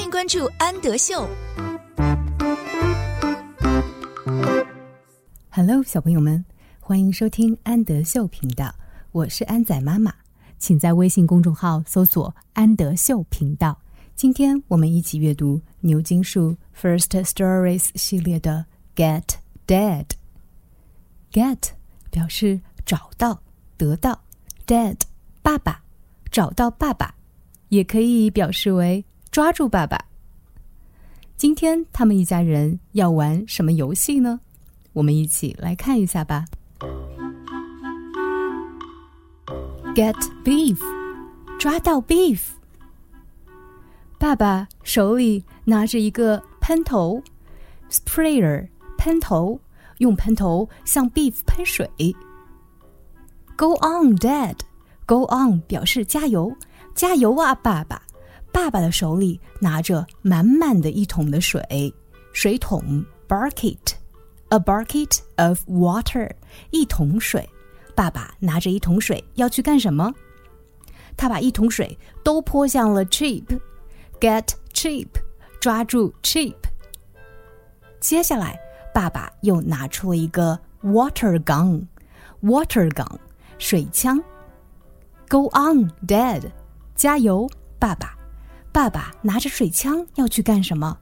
欢迎关注安德秀。Hello，小朋友们，欢迎收听安德秀频道，我是安仔妈妈，请在微信公众号搜索“安德秀频道”。今天我们一起阅读牛津树 First Stories 系列的《Get Dead》。Get 表示找到、得到，Dead 爸爸，找到爸爸，也可以表示为抓住爸爸。今天他们一家人要玩什么游戏呢？我们一起来看一下吧。Get beef，抓到 beef。爸爸手里拿着一个喷头，sprayer，喷头，用喷头向 beef 喷水。Go on, Dad，Go on 表示加油，加油啊，爸爸！爸爸的手里拿着满满的一桶的水，水桶 bucket，a bucket of water，一桶水。爸爸拿着一桶水要去干什么？他把一桶水都泼向了 Chip，get Chip，抓住 Chip。接下来，爸爸又拿出了一个 water gun，water gun，水枪。Go on, Dad，加油，爸爸！爸爸拿着水枪要去干什么？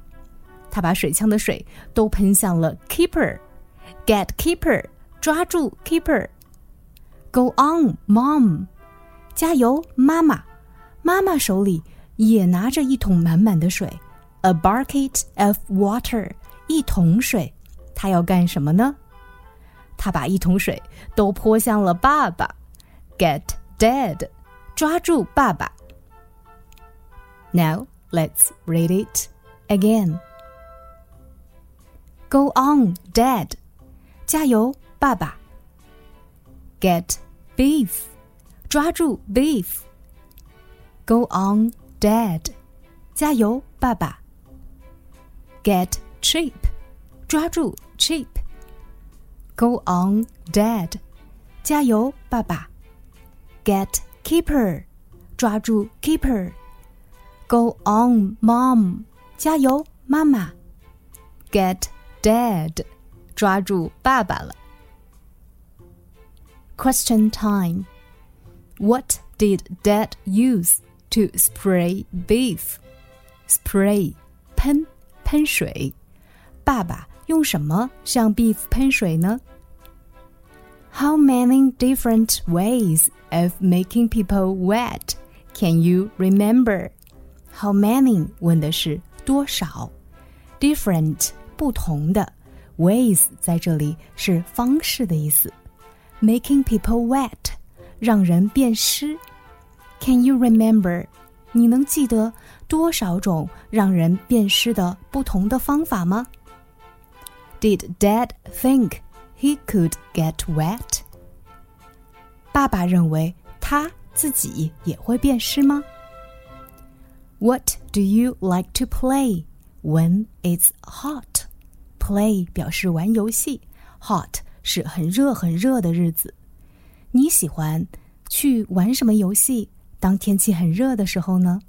他把水枪的水都喷向了 Keeper，get Keeper，抓住 Keeper。Go on, Mom，加油，妈妈！妈妈手里也拿着一桶满满的水，a bucket of water，一桶水。他要干什么呢？他把一桶水都泼向了爸爸，get Dad，抓住爸爸。Now let's read it again. Go on, Dad. 加油，爸爸。Get beef. 抓住 beef. Go on, Dad. 加油，爸爸。Get cheap. 抓住 cheap. Go on, Dad. 加油，爸爸。Get keeper. 抓住 keeper. Go on, Mom！加油，妈妈！Get Dad！抓住爸爸了。Question time. What did Dad use to spray beef? Spray 喷喷水。爸爸用什么向 beef 喷水呢？How many different ways of making people wet can you remember? How many 问的是多少，different 不同的，ways 在这里是方式的意思，making people wet 让人变湿。Can you remember？你能记得多少种让人变湿的不同的方法吗？Did Dad think he could get wet？爸爸认为他自己也会变湿吗 ？What do you like to play when it's hot? Play 表示玩游戏，hot 是很热很热的日子。你喜欢去玩什么游戏？当天气很热的时候呢